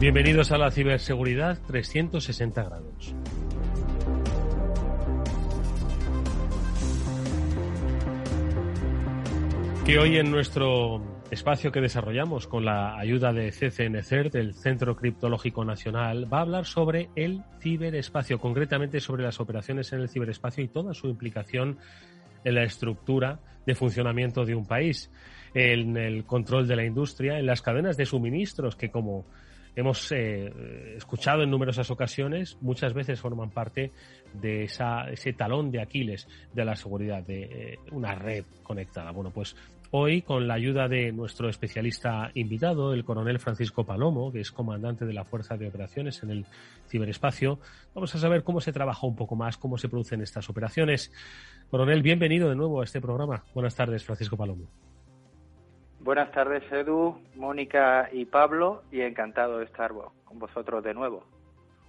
Bienvenidos a la ciberseguridad 360 grados. Que hoy en nuestro espacio que desarrollamos con la ayuda de CCNCERT, del Centro Criptológico Nacional, va a hablar sobre el ciberespacio, concretamente sobre las operaciones en el ciberespacio y toda su implicación en la estructura de funcionamiento de un país, en el control de la industria, en las cadenas de suministros que como hemos eh, escuchado en numerosas ocasiones, muchas veces forman parte de esa, ese talón de Aquiles de la seguridad de eh, una red conectada. Bueno, pues hoy, con la ayuda de nuestro especialista invitado, el coronel Francisco Palomo, que es comandante de la Fuerza de Operaciones en el ciberespacio, vamos a saber cómo se trabaja un poco más, cómo se producen estas operaciones. Coronel, bienvenido de nuevo a este programa. Buenas tardes, Francisco Palomo. Buenas tardes, Edu, Mónica y Pablo, y encantado de estar con vosotros de nuevo.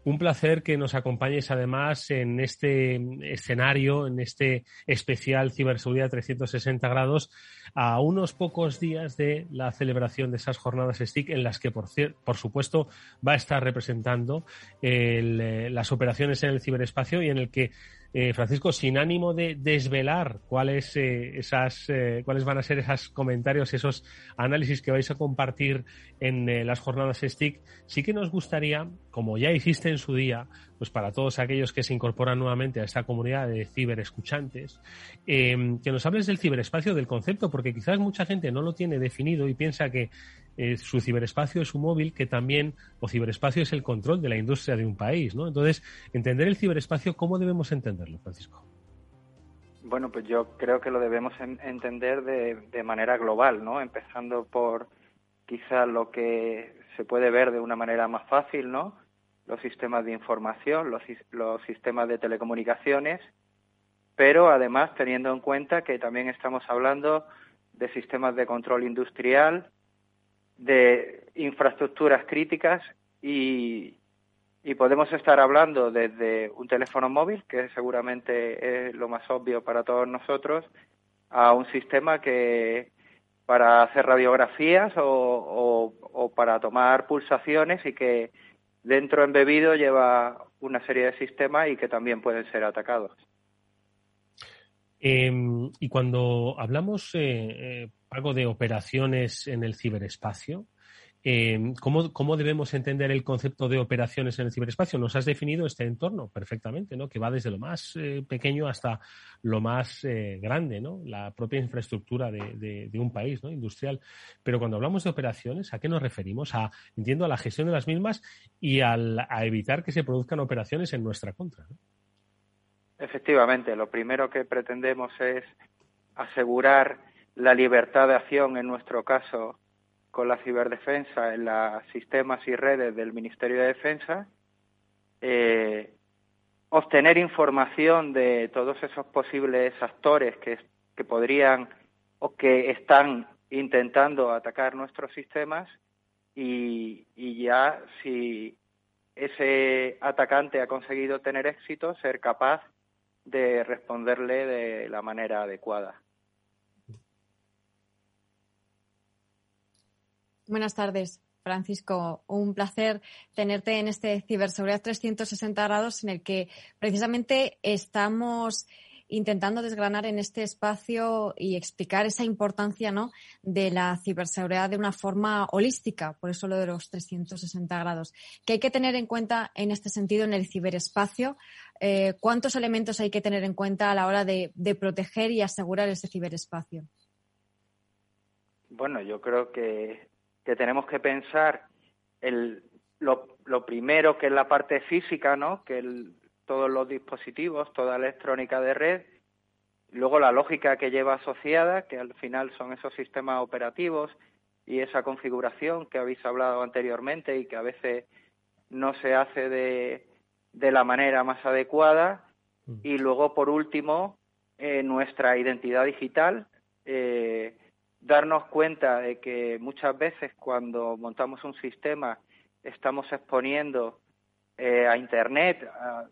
Un placer que nos acompañes además en este escenario, en este especial Ciberseguridad 360 grados, a unos pocos días de la celebración de esas jornadas STIC en las que, por, por supuesto, va a estar representando eh, las operaciones en el ciberespacio y en el que eh, Francisco, sin ánimo de desvelar cuáles, eh, esas, eh, cuáles van a ser esos comentarios, esos análisis que vais a compartir en las jornadas STIC, sí que nos gustaría, como ya hiciste en su día, pues para todos aquellos que se incorporan nuevamente a esta comunidad de ciberescuchantes, que nos hables del ciberespacio, del concepto, porque quizás mucha gente no lo tiene definido y piensa que eh, su ciberespacio es un móvil que también, o ciberespacio es el control de la industria de un país, ¿no? Entonces, entender el ciberespacio, ¿cómo debemos entenderlo, Francisco? Bueno, pues yo creo que lo debemos entender de, manera global, ¿no? Empezando por quizá lo que se puede ver de una manera más fácil, ¿no? Los sistemas de información, los, los sistemas de telecomunicaciones, pero además teniendo en cuenta que también estamos hablando de sistemas de control industrial, de infraestructuras críticas y, podemos estar hablando desde un teléfono móvil, que seguramente es lo más obvio para todos nosotros, a un sistema que para hacer radiografías o, o para tomar pulsaciones y que dentro embebido lleva una serie de sistemas y que también pueden ser atacados. Em, y cuando hablamos, eh, eh de operaciones en el ciberespacio, em, ¿cómo, debemos entender el concepto de operaciones en el ciberespacio? Nos has definido este entorno perfectamente, ¿no? Que va desde lo más eh, pequeño hasta lo más eh, grande, ¿no? La propia infraestructura de, un país, ¿no? Industrial. Pero cuando hablamos de operaciones, ¿a qué nos referimos? A, entiendo, a la gestión de las mismas y a evitar que se produzcan operaciones en nuestra contra. Efectivamente, lo primero que pretendemos es asegurar la libertad de acción, en nuestro caso, con la ciberdefensa en los sistemas y redes del Ministerio de Defensa, eh, obtener información de todos esos posibles actores que, que podrían o que están intentando atacar nuestros sistemas y, y ya si ese atacante ha conseguido tener éxito, ser capaz de responderle de la manera adecuada. Buenas tardes, Francisco. Un placer tenerte en este Ciberseguridad 360 grados en el que precisamente estamos intentando desgranar en este espacio y explicar esa importancia ¿no? de la ciberseguridad de una forma holística, por eso lo de los 360 grados. ¿Qué hay que tener en cuenta en este sentido en el ciberespacio? Eh, ¿Cuántos elementos hay que tener en cuenta a la hora de, proteger y asegurar ese ciberespacio? Bueno, yo creo que, tenemos que pensar el, lo, lo, primero que es la parte física, ¿no? Que el, todos los dispositivos, toda electrónica de red, luego la lógica que lleva asociada, que al final son esos sistemas operativos y esa configuración que habéis hablado anteriormente y que a veces no se hace de, de la manera más adecuada. Mm. Y luego, por último, eh, nuestra identidad digital, eh, darnos cuenta de que muchas veces cuando montamos un sistema estamos exponiendo eh, a Internet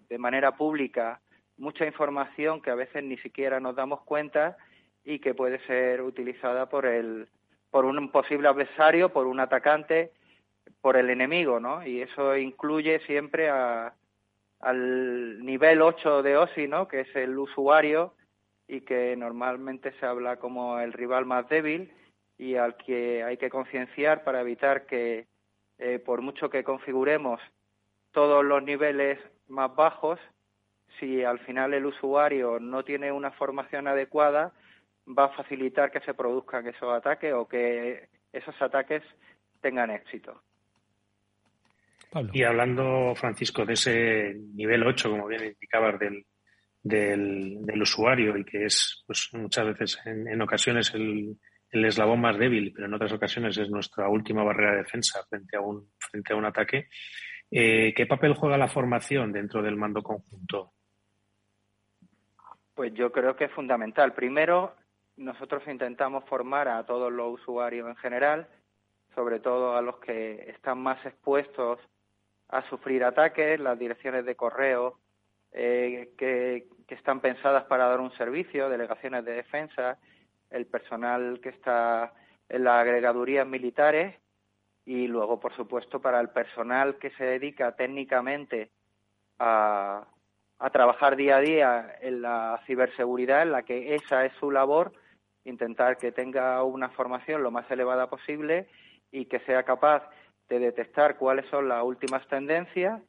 de manera pública mucha información que a veces ni siquiera nos damos cuenta y que puede ser utilizada por el por un posible adversario, por un atacante por el enemigo, ¿no? Y eso incluye siempre a, al nivel 8 de OSI, ¿no? Que es el usuario y que normalmente se habla como el rival más débil y al que hay que concienciar para evitar que, eh, por mucho que configuremos todos los niveles más bajos, si al final el usuario no tiene una formación adecuada, va a facilitar que se produzcan esos ataques o que esos ataques tengan éxito. Y hablando, Francisco, de ese nivel 8, como bien indicabas, del, del, usuario y que es pues, muchas veces, en, ocasiones, el, el, eslabón más débil, pero en otras ocasiones es nuestra última barrera de defensa frente a un, frente a un ataque. Eh, ¿Qué papel juega la formación dentro del mando conjunto? Pues yo creo que es fundamental. Primero, nosotros intentamos formar a todos los usuarios en general, sobre todo a los que están más expuestos a sufrir ataques, las direcciones de correo eh, que, están pensadas para dar un servicio, delegaciones de defensa, el personal que está en las agregadurías militares y luego, por supuesto, para el personal que se dedica técnicamente a, a trabajar día a día en la ciberseguridad, en la que esa es su labor, intentar que tenga una formación lo más elevada posible y que sea capaz de detectar cuáles son las últimas tendencias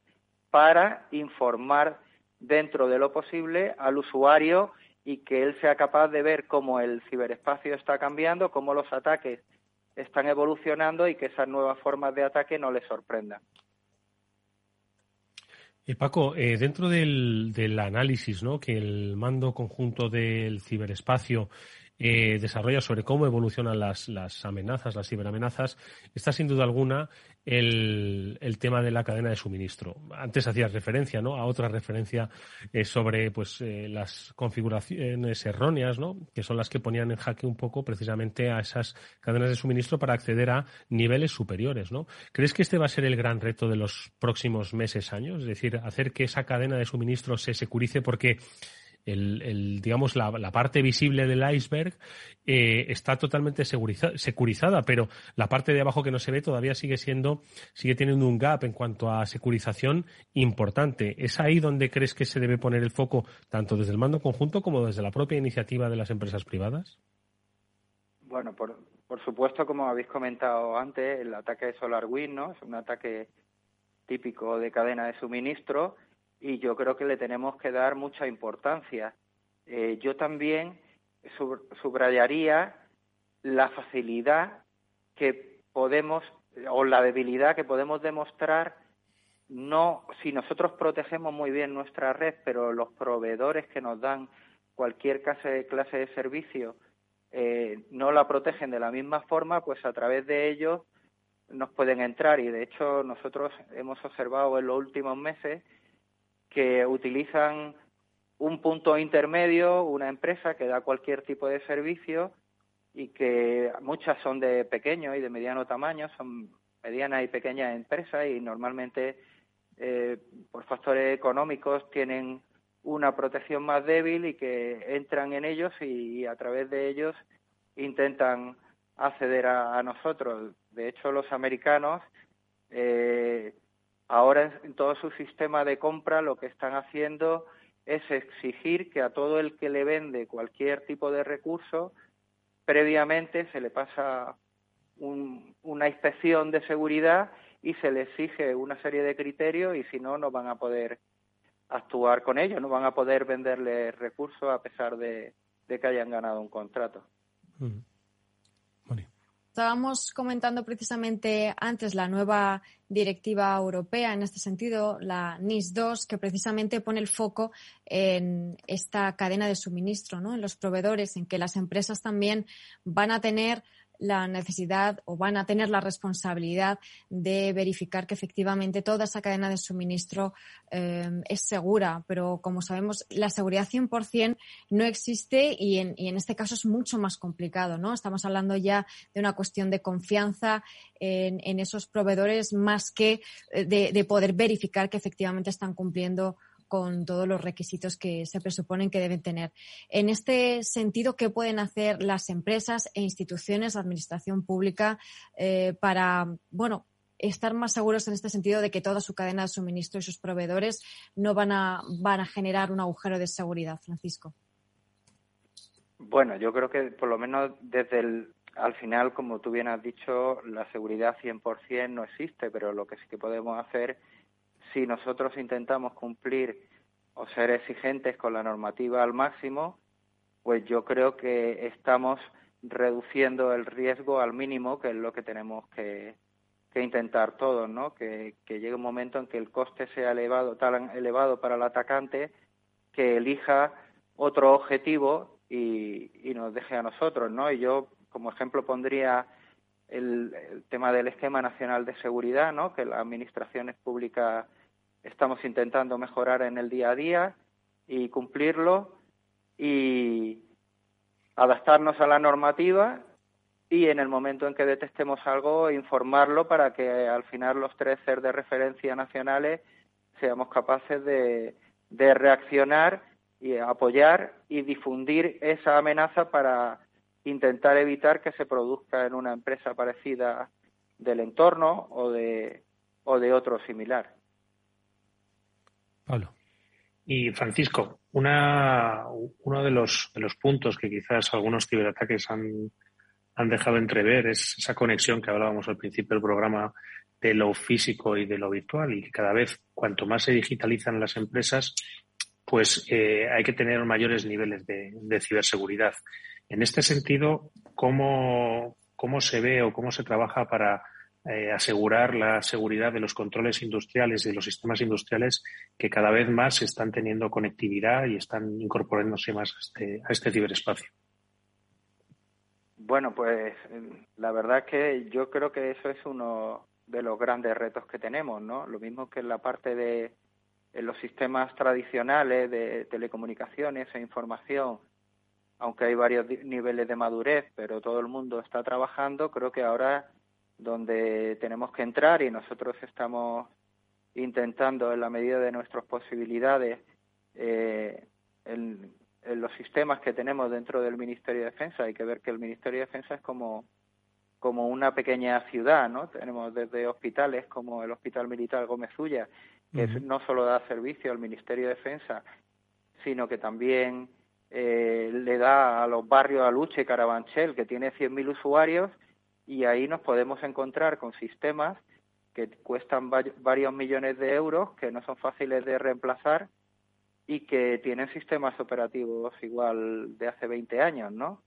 para informar dentro de lo posible al usuario y que él sea capaz de ver cómo el ciberespacio está cambiando, cómo los ataques están evolucionando y que esas nuevas formas de ataque no le sorprendan. Eh, Paco, eh, dentro del, del, análisis ¿no? que el mando conjunto del ciberespacio eh, desarrolla sobre cómo evolucionan las, amenazas, las ciberamenazas, está sin duda alguna el, el, tema de la cadena de suministro. Antes hacías referencia ¿no? a otra referencia eh, sobre pues, eh, las configuraciones erróneas, ¿no? que son las que ponían en jaque un poco precisamente a esas cadenas de suministro para acceder a niveles superiores. ¿no? ¿Crees que este va a ser el gran reto de los próximos meses, años? Es decir, hacer que esa cadena de suministro se securice porque el, digamos, la, parte visible del iceberg eh, está totalmente securizada, pero la parte de abajo que no se ve todavía sigue siendo, sigue teniendo un gap en cuanto a securización importante. ¿Es ahí donde crees que se debe poner el foco, tanto desde el mando conjunto como desde la propia iniciativa de las empresas privadas? Bueno, por, por supuesto, como habéis comentado antes, el ataque de SolarWind ¿no? es un ataque típico de cadena de suministro y yo creo que le tenemos que dar mucha importancia. Eh, yo también subrayaría la facilidad que podemos o la debilidad que podemos demostrar no si nosotros protegemos muy bien nuestra red, pero los proveedores que nos dan cualquier clase, de servicio eh, no la protegen de la misma forma, pues a través de ellos nos pueden entrar y de hecho nosotros hemos observado en los últimos meses que utilizan un punto intermedio, una empresa que da cualquier tipo de servicio y que muchas son de pequeño y de mediano tamaño, son medianas y pequeñas empresas y normalmente eh, por factores económicos tienen una protección más débil y que entran en ellos y, a través de ellos intentan acceder a, nosotros. De hecho, los americanos eh, Ahora en todo su sistema de compra lo que están haciendo es exigir que a todo el que le vende cualquier tipo de recurso, previamente se le pasa una inspección de seguridad y se le exige una serie de criterios y si no, no van a poder actuar con ellos, no van a poder venderle recursos a pesar de, que hayan ganado un contrato. Estábamos comentando precisamente antes la nueva directiva europea en este sentido, la NIS 2, que precisamente pone el foco en esta cadena de suministro, ¿no? en los proveedores, en que las empresas también van a tener la necesidad o van a tener la responsabilidad de verificar que efectivamente toda esa cadena de suministro eh, es segura. Pero como sabemos, la seguridad 100% no existe y en, en este caso es mucho más complicado, ¿no? Estamos hablando ya de una cuestión de confianza en, en esos proveedores más que eh, de poder verificar que efectivamente están cumpliendo con todos los requisitos que se presuponen que deben tener. En este sentido, ¿qué pueden hacer las empresas e instituciones, administración pública, eh, para, bueno, estar más seguros en este sentido de que toda su cadena de suministro y sus proveedores no van a, van a generar un agujero de seguridad, Francisco? Bueno, yo creo que por lo menos desde el, al final, como tú bien has dicho, la seguridad 100% no existe, pero lo que sí que podemos hacer, si nosotros intentamos cumplir o ser exigentes con la normativa al máximo, pues yo creo que estamos reduciendo el riesgo al mínimo, que es lo que tenemos que, intentar todos, ¿no? Que, llegue un momento en que el coste sea elevado, tan elevado para el atacante que elija otro objetivo y, y nos deje a nosotros, ¿no? Y yo como ejemplo pondría el, tema del esquema nacional de seguridad, ¿no? que las administraciones públicas estamos intentando mejorar en el día a día y cumplirlo y adaptarnos a la normativa y en el momento en que detectemos algo informarlo para que al final los tres ser de referencia nacionales seamos capaces de, de reaccionar y apoyar y difundir esa amenaza para intentar evitar que se produzca en una empresa parecida del entorno o de, o de otro similar. Y Francisco, una, uno de los, de los puntos que quizás algunos ciberataques han, han dejado entrever es esa conexión que hablábamos al principio del programa de lo físico y de lo virtual y que cada vez cuanto más se digitalizan las empresas, pues eh, hay que tener mayores niveles de, de ciberseguridad. En este sentido, ¿cómo, cómo se ve o cómo se trabaja para eh, asegurar la seguridad de los controles industriales y de los sistemas industriales que cada vez más están teniendo conectividad y están incorporándose más a este, a este ciberespacio? Bueno, pues la verdad que yo creo que eso es uno de los grandes retos que tenemos, ¿no? Lo mismo que en la parte de en los sistemas tradicionales de telecomunicaciones e información aunque hay varios niveles de madurez, pero todo el mundo está trabajando, creo que ahora donde tenemos que entrar y nosotros estamos intentando en la medida de nuestras posibilidades eh, en, los sistemas que tenemos dentro del Ministerio de Defensa. Hay que ver que el Ministerio de Defensa es como, como una pequeña ciudad, ¿no? Tenemos desde hospitales como el Hospital Militar Gómez Ulla, que no solo da servicio al Ministerio de Defensa, sino que también eh, le da a los barrios Aluche y Carabanchel, que tiene 100.000 usuarios, y ahí nos podemos encontrar con sistemas que cuestan varios millones de euros, que no son fáciles de reemplazar y que tienen sistemas operativos igual de hace 20 años, ¿no?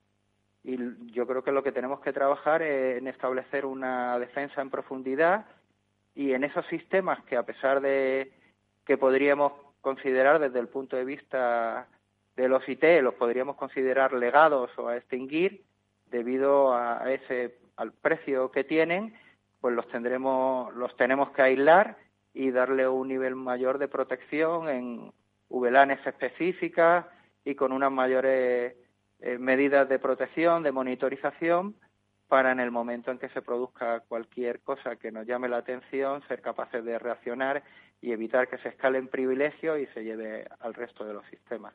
Y yo creo que lo que tenemos que trabajar es en establecer una defensa en profundidad y en esos sistemas que a pesar de que podríamos considerar desde el punto de vista de los IT los podríamos considerar legados o a extinguir debido a ese al precio que tienen, pues los tendremos los tenemos que aislar y darle un nivel mayor de protección en VLANs específicas y con unas mayores eh, medidas de protección, de monitorización para en el momento en que se produzca cualquier cosa que nos llame la atención ser capaces de reaccionar y evitar que se escalen privilegios y se lleve al resto de los sistemas.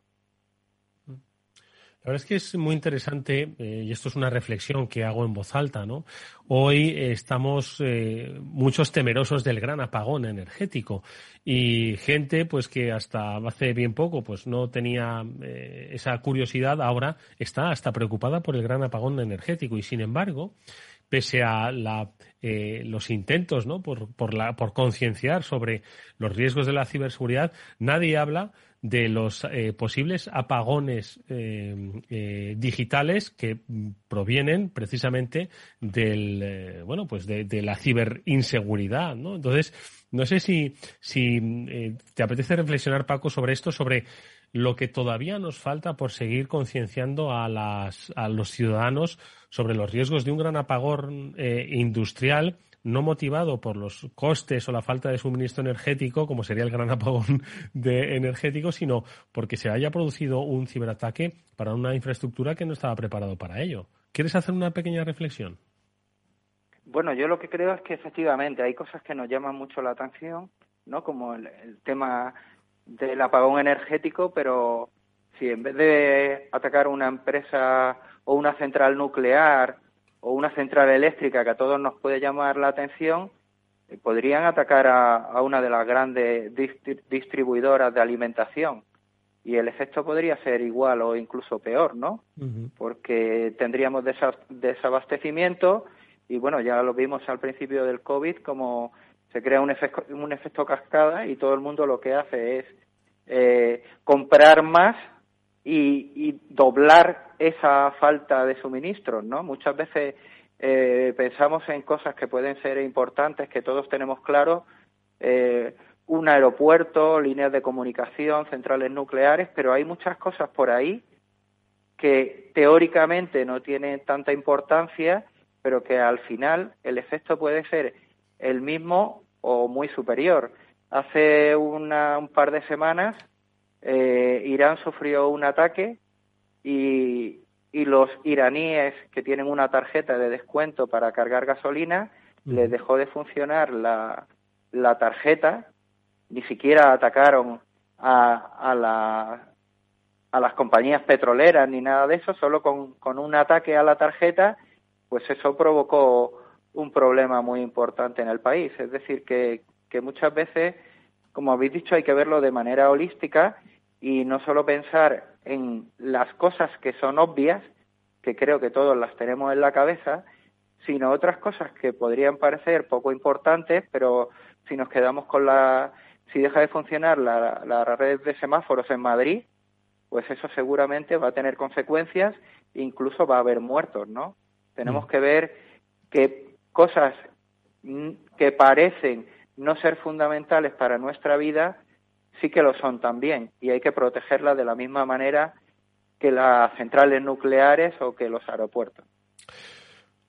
La verdad es que es muy interesante, eh, y esto es una reflexión que hago en voz alta, ¿no? Hoy estamos eh, muchos temerosos del gran apagón energético y gente, pues que hasta hace bien poco, pues no tenía eh, esa curiosidad, ahora está hasta preocupada por el gran apagón energético y sin embargo, pese a la, los intentos, ¿no? Por, por, la, por concienciar sobre los riesgos de la ciberseguridad, nadie habla de los eh, posibles apagones eh, eh, digitales que provienen precisamente del bueno pues de, la ciberinseguridad ¿no? entonces no sé si si te apetece reflexionar Paco sobre esto sobre lo que todavía nos falta por seguir concienciando a, las, a los ciudadanos sobre los riesgos de un gran apagón industrial no motivado por los costes o la falta de suministro energético, como sería el gran apagón de energético, sino porque se haya producido un ciberataque para una infraestructura que no estaba preparado para ello. ¿Quieres hacer una pequeña reflexión? Bueno, yo lo que creo es que efectivamente hay cosas que nos llaman mucho la atención, ¿no? Como el tema del apagón energético, pero si en vez de atacar una empresa o una central nuclear o una central eléctrica que a todos nos puede llamar la atención, podrían atacar a, una de las grandes distribuidoras de alimentación y el efecto podría ser igual o incluso peor, ¿no? Porque tendríamos desabastecimiento y bueno, ya lo vimos al principio del COVID como se crea un efecto, un efecto cascada y todo el mundo lo que hace es eh, comprar más y, doblar esa falta de suministros, ¿no? Muchas veces eh, pensamos en cosas que pueden ser importantes, que todos tenemos claro, eh, un aeropuerto, líneas de comunicación, centrales nucleares, pero hay muchas cosas por ahí que teóricamente no tienen tanta importancia, pero que al final el efecto puede ser el mismo o muy superior. Hace un par de semanas eh, Irán sufrió un ataque y, y, los iraníes que tienen una tarjeta de descuento para cargar gasolina les dejó de funcionar la, la tarjeta, ni siquiera atacaron a, a, la, a las compañías petroleras ni nada de eso, solo con, con un ataque a la tarjeta, pues eso provocó un problema muy importante en el país. Es decir, que, que muchas veces, como habéis dicho, hay que verlo de manera holística y no solo pensar en las cosas que son obvias, que creo que todos las tenemos en la cabeza, sino otras cosas que podrían parecer poco importantes, pero si nos quedamos con la, si deja de funcionar la, la red de semáforos en Madrid, pues eso seguramente va a tener consecuencias, incluso va a haber muertos, ¿no? Tenemos mm. que ver que cosas que parecen no ser fundamentales para nuestra vida sí que lo son también y hay que protegerlas de la misma manera que las centrales nucleares o que los aeropuertos.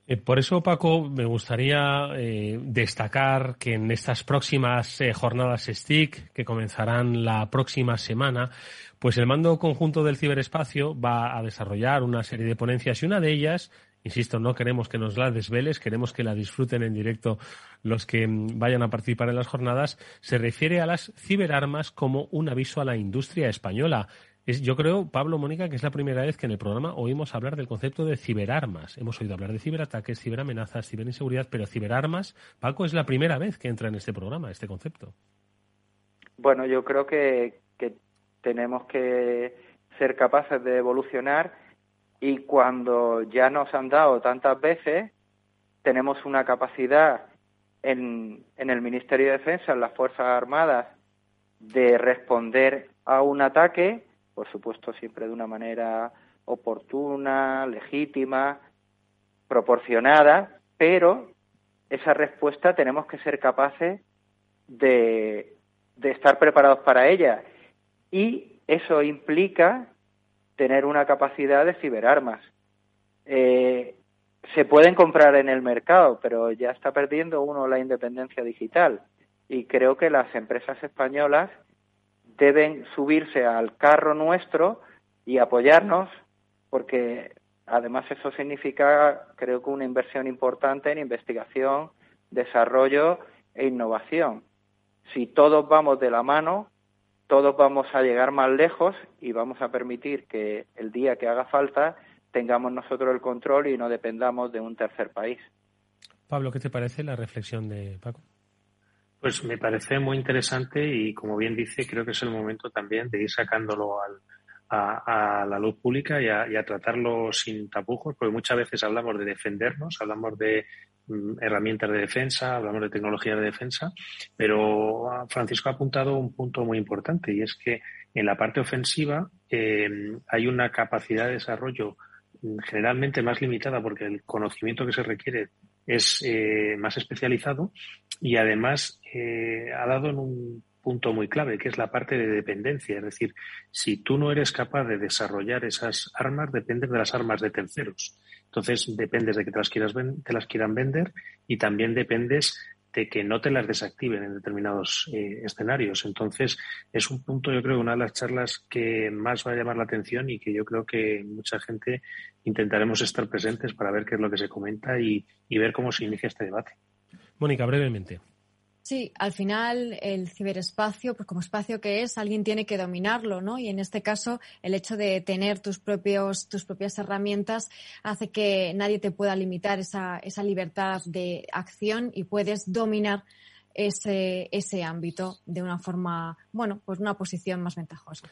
Eh, por eso, Paco, me gustaría eh, destacar que en estas próximas eh, jornadas STIC, que comenzarán la próxima semana, pues el mando conjunto del ciberespacio va a desarrollar una serie de ponencias y una de ellas Insisto, no queremos que nos la desveles, queremos que la disfruten en directo los que mm, vayan a participar en las jornadas. Se refiere a las ciberarmas como un aviso a la industria española. Es, yo creo, Pablo Mónica, que es la primera vez que en el programa oímos hablar del concepto de ciberarmas. Hemos oído hablar de ciberataques, ciberamenazas, ciberinseguridad, pero ciberarmas, Paco, es la primera vez que entra en este programa, este concepto. Bueno, yo creo que, que tenemos que ser capaces de evolucionar y cuando ya nos han dado tantas veces, tenemos una capacidad en, en el Ministerio de Defensa, en las Fuerzas Armadas, de responder a un ataque, por supuesto siempre de una manera oportuna, legítima, proporcionada, pero esa respuesta tenemos que ser capaces de, de estar preparados para ella. Y eso implica tener una capacidad de ciberarmas. Eh, se pueden comprar en el mercado, pero ya está perdiendo uno la independencia digital. Y creo que las empresas españolas deben subirse al carro nuestro y apoyarnos, porque además eso significa, creo que una inversión importante en investigación, desarrollo e innovación. Si todos vamos de la mano, todos vamos a llegar más lejos y vamos a permitir que el día que haga falta tengamos nosotros el control y no dependamos de un tercer país. Pablo, ¿qué te parece la reflexión de Paco? Pues me parece muy interesante y, como bien dice, creo que es el momento también de ir sacándolo a, la luz pública y a, tratarlo sin tapujos, porque muchas veces hablamos de defendernos, hablamos de Mm, herramientas de defensa, hablamos de tecnología de defensa, pero Francisco ha apuntado un punto muy importante y es que en la parte ofensiva em, hay una capacidad de desarrollo mm, generalmente más limitada porque el conocimiento que se requiere es eh, más especializado y además eh, ha dado en un punto muy clave, que es la parte de dependencia. Es decir, si tú no eres capaz de desarrollar esas armas, dependes de las armas de terceros. Entonces, dependes de que te las, quieras te las quieran vender y también dependes de que no te las desactiven en determinados eh, escenarios. Entonces, es un punto, yo creo, una de las charlas que más va a llamar la atención y que yo creo que mucha gente intentaremos estar presentes para ver qué es lo que se comenta y ver cómo se inicia este debate. Mónica, brevemente. Sí, al final el ciberespacio, pues como espacio que es, alguien tiene que dominarlo, ¿no? Y en este caso, el hecho de tener tus propios, tus propias herramientas hace que nadie te pueda limitar esa, esa libertad de acción y puedes dominar ese, ese ámbito de una forma, bueno, pues una posición más ventajosa.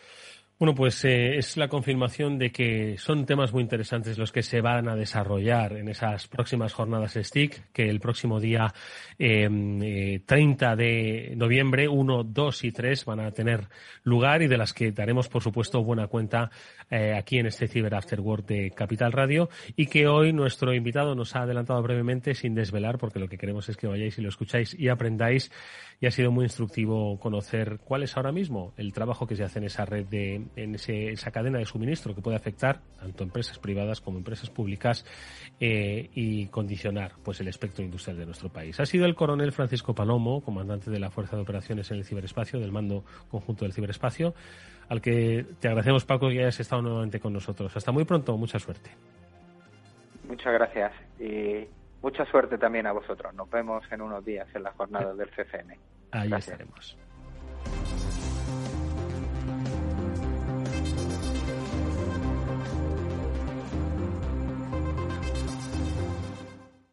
Bueno, pues eh, es la confirmación de que son temas muy interesantes los que se van a desarrollar en esas próximas jornadas STIC, que el próximo día eh, 30 de noviembre, 1, 2 y 3 van a tener lugar y de las que daremos, por supuesto, buena cuenta eh, aquí en este Cyber After Work de Capital Radio y que hoy nuestro invitado nos ha adelantado brevemente sin desvelar, porque lo que queremos es que vayáis y lo escucháis y aprendáis y ha sido muy instructivo conocer cuál es ahora mismo el trabajo que se hace en esa red de, en esa cadena de suministro que puede afectar tanto empresas privadas como empresas públicas eh, y condicionar pues el espectro industrial de nuestro país. Ha sido el coronel Francisco Palomo, comandante de la Fuerza de Operaciones en el Ciberespacio, del Mando Conjunto del Ciberespacio, al que te agradecemos Paco que hayas estado nuevamente con nosotros. Hasta muy pronto, mucha suerte. Muchas gracias y Mucha suerte también a vosotros. Nos vemos en unos días en las jornadas del CCN. Ahí estaremos.